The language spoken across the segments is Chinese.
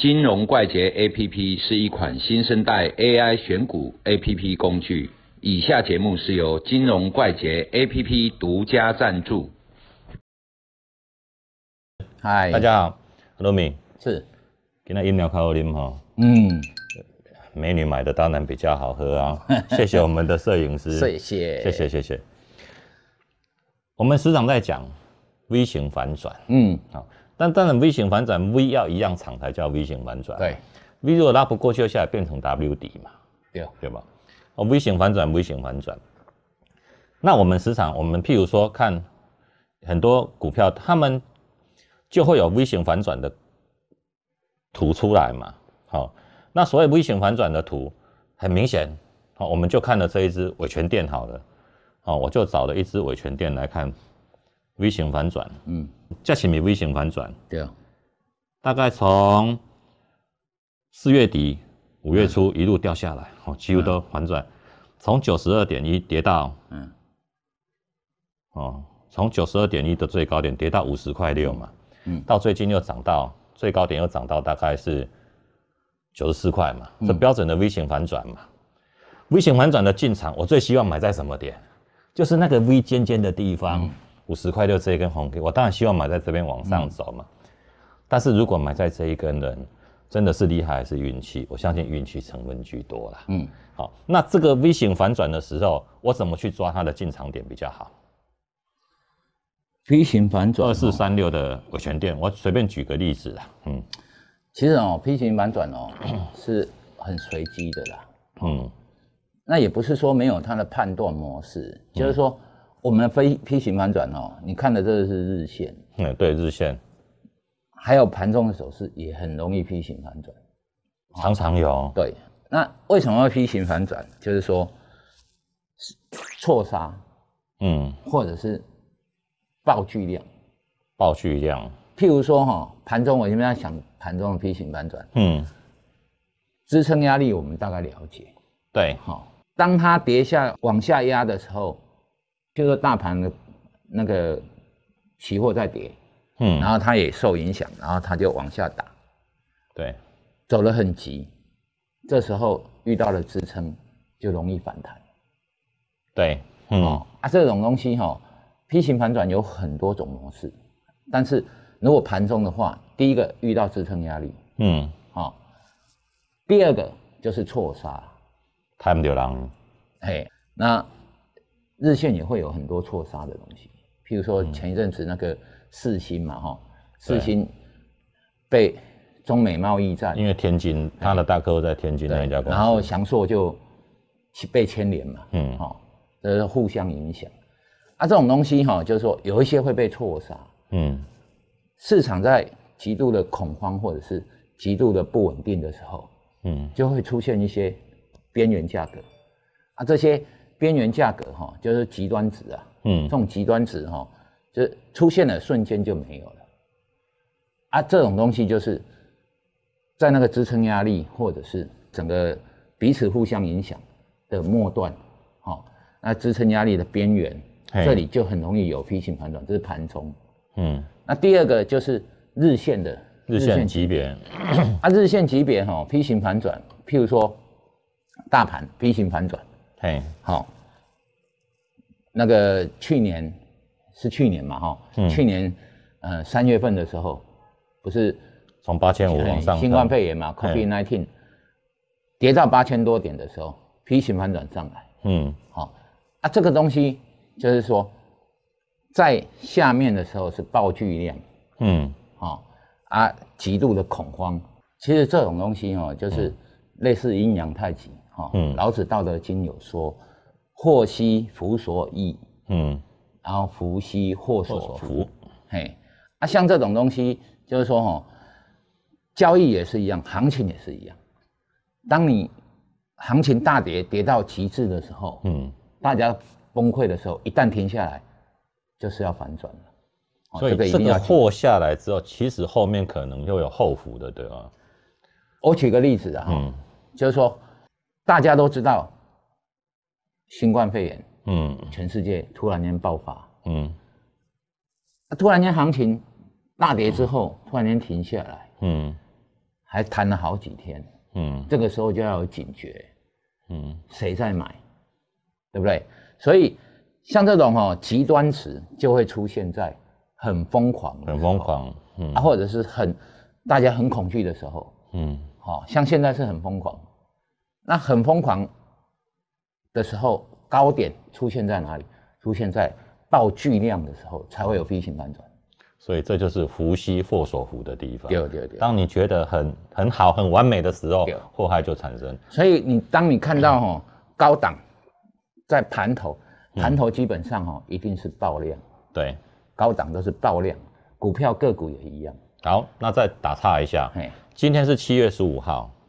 金融怪杰 APP 是一款新生代 AI 选股 APP 工具。以下节目是由金融怪杰 APP 独家赞助。嗨，大家好，Hello 米，是，今天饮料靠我啉哈，嗯，美女买的当然比较好喝啊。谢谢我们的摄影师，谢谢，谢谢谢谢。我们时常在讲 V 型反转，嗯，好，但当然 V 型反转 V 要一样长才叫 V 型反转，对，，V 如果拉不过去下来变成 W 底嘛，对，对吧？哦，V 型反转，V 型反转。那我们时常，我们譬如说看很多股票，他们就会有 V 型反转的图出来嘛。好，那所谓 V 型反转的图，很明显，好，我们就看了这一只伟权店好了，好，我就找了一只伟权店来看 V 型反转，嗯，这是咪 V 型反转？对。啊，大概从四月底、五月初一路掉下来，哦，几乎都反转，从九十二点一跌到，嗯，哦，从九十二点一的最高点跌到五十块六嘛，嗯。到最近又涨到最高点又涨到大概是九十四块嘛，这标准的 V 型反转嘛。V 型反转的进场，我最希望买在什么点？就是那个 V 尖尖的地方，五十块六这一根红 K，我当然希望买在这边往上走嘛。但是如果买在这一根人，真的是厉害还是运气？我相信运气成分居多啦。嗯，好，那这个 V 型反转的时候，我怎么去抓它的进场点比较好？？V 型反转，二四，三六的股权店，我随便举个例子啦。嗯其实哦，V 型反转哦是很随机的啦，嗯那也不是说没有它的判断模式，就是说我们非 P 型反转哦，你看的这个是日线，嗯，对，日线还有盘中的走势也很容易 P 型反转。常常有。对，那为什么会 P 型反转？就是说是错杀嗯，或者是爆巨量。爆巨量。譬如说哈，盘中我现在想盘中的 P 型反转，嗯，支撑压力我们大概了解。对，好，当它跌下往下压的时候，譬如说大盘的那个期货在跌，嗯然，后它也受影响，然后它就往下打，对，走得很急，这时候遇到了支撑就容易反弹。对，嗯哦，啊，这种东西哈、P 型反转有很多种模式，但是如果盘中的话，第一个遇到支撑压力，嗯，哦，第二个就是错杀，太不流浪。嘿，那日线也会有很多错杀的东西，譬如说前一阵子那个四星嘛，哈、四星被中美贸易战，因为天津，他的大客户在天津那一家公司，然后翔硕就被牵连嘛，嗯哦，这是互相影响。啊，这种东西哈、就是说有一些会被错杀，嗯。市场在极度的恐慌或者是极度的不稳定的时候，嗯。就会出现一些边缘价格。啊，这些边缘价格哈、就是极端值啊，嗯。这种极端值哈、就出现了瞬间就没有了。啊，这种东西就是在那个支撑压力或者是整个彼此互相影响的末端，好、那支撑压力的边缘，这里就很容易有 P 型反转，这是盘中。嗯，那第二个就是日线的日线级别，啊，日线级别哈、P 型反转，譬如说大盘 P 型反转，嘿，好、那个去年是去年嘛哈、嗯。去年呃三月份的时候，不是从八千五往上，新冠肺炎嘛，COVID nineteen 跌到八千多点的时候，P 型反转上来，嗯。好、啊，这个东西就是说在下面的时候是爆巨量，嗯。好啊，极度的恐慌。其实这种东西哦，就是类似阴阳太极嗯。老子《道德经》有说：“祸兮福所倚，嗯，然后福兮祸所所伏。嘿，啊，像这种东西，就是说哈、哦，交易也是一样，行情也是一样。当你行情大跌，跌到极致的时候，嗯，大家崩溃的时候，一旦停下来，就是要反转了。哦所以个一定要记这个货下来之后，其实后面可能又有后福的，对吧？我举个例子啊，嗯。就是说大家都知道新冠肺炎嗯。全世界突然间爆发，嗯。啊突然间行情大跌之后，突然间停下来，嗯。还谈了好几天，嗯。这个时候就要有警觉，嗯。谁在买，对不对？所以像这种哦极端词就会出现在很疯狂很疯狂，嗯。啊，或者是很大家很恐惧的时候，嗯。好、像现在是很疯狂，那很疯狂的时候，高点出现在哪里？出现在爆巨量的时候才会有 V 型反转。所以这就是福兮祸所伏的地方。对对对。当你觉得很很好、很完美的时候对，祸害就产生。所以你当你看到哦高档在盘头，盘头基本上哦一定是爆量，对，高档都是爆量，股票个股也一样。好，那再打岔一下，嘿，今天是七月十五号，对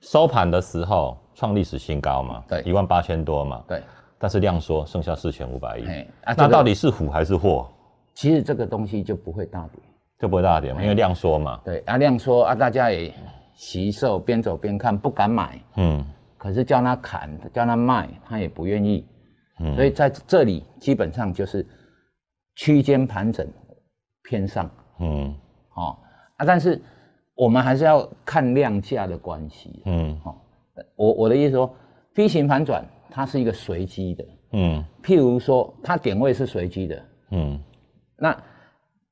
收盘的时候创历史新高嘛，对。一万八千多嘛，对，但是量缩剩下四千五百亿，那到底是福还是祸？其实这个东西就不会大跌。就不会大跌嘛，因为量缩嘛，对，啊，量缩啊，大家也惜售，边走边看，不敢买。嗯。可是叫他砍，叫他卖，他也不愿意。嗯。所以在这里基本上就是区间盘整偏上。嗯。哦啊，但是我们还是要看量价的关系。嗯好我我的意思说，V 型反转它是一个随机的，嗯譬如说它点位是随机的，嗯那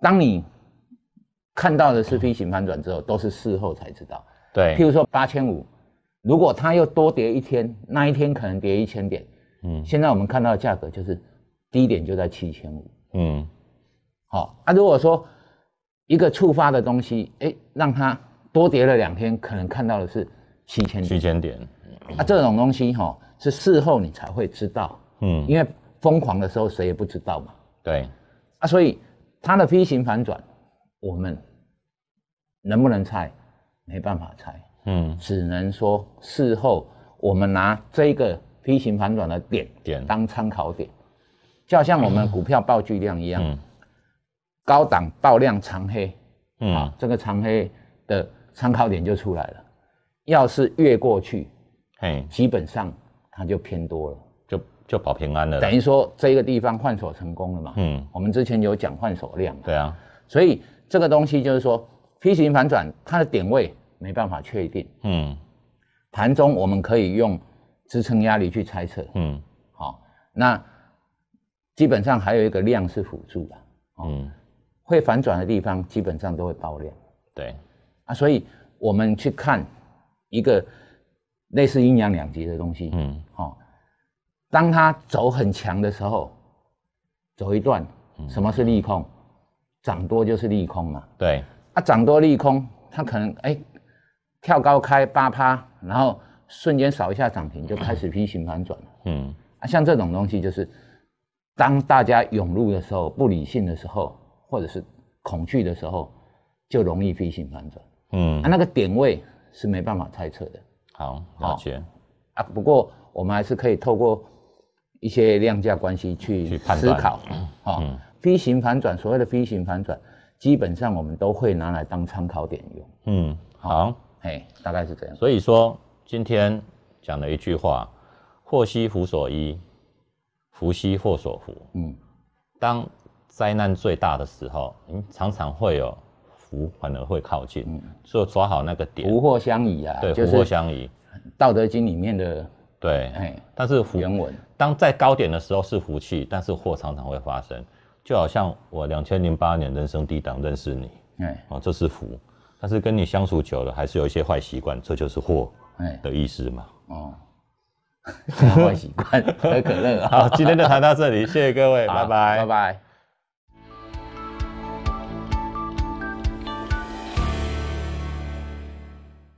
当你看到的是 V 型反转之后，都是事后才知道。对譬，如说八千五，如果它又多跌一天，那一天可能跌一千点。嗯现在我们看到的价格就是低点就在七千五。嗯好啊，如果说一个触发的东西，哎，让它多跌了两天，可能看到的是七千点。七千点，啊，这种东西哈、是事后你才会知道，嗯因为疯狂的时候谁也不知道嘛。对，啊，所以它的 V 型反转，我们能不能猜？没办法猜。嗯只能说事后我们拿这个 V 型反转的点点当参考点，就好像我们股票爆巨量一样，嗯高档爆量长黑，嗯。啊，这个长黑的参考点就出来了。要是越过去，嘿，基本上它就偏多了，就就保平安了啦，等于说这个地方换手成功了嘛。嗯，我们之前有讲换手量嘛，对啊，所以这个东西就是说 V 型反转它的点位没办法确定，嗯。盘中我们可以用支撑压力去猜测，嗯。好、那基本上还有一个量是辅助的，嗯，会反转的地方基本上都会爆量对，啊，所以我们去看一个类似阴阳两极的东西，嗯哦，当它走很强的时候，走一段，嗯什么是利空？涨多就是利空嘛，对，啊，涨多利空，它可能哎跳高开八趴，然后瞬间扫一下涨停，就开始 V 型反转了。嗯啊，像这种东西就是，当大家涌入的时候，不理性的时候，或者是恐惧的时候，就容易飞行反转。嗯啊，，那个点位是没办法猜测的好，了解，啊。不过我们还是可以透过一些量价关系去思考。哦、嗯 v 型反转，所谓的 V 型反转，基本上我们都会拿来当参考点用。嗯，好。嘿，大概是这样。所以说，今天讲了一句话：“祸兮福所依，福兮祸所伏。嗯，”当灾难最大的时候，嗯，常常会有福反而会靠近，嗯就抓好那个点，福祸相倚啊，对，福祸《相依，道德经》里面的对。哎但是福，原文。当在高点的时候是福气，但是祸常常会发生。就好像我两千零八年人生低档认识你，哎哦，这是福，但是跟你相处久了，还是有一些坏习惯，这就是祸哎的意思嘛。哦，坏习惯，喝可乐啊。好，今天就谈到这里，谢谢各位，拜拜拜。拜。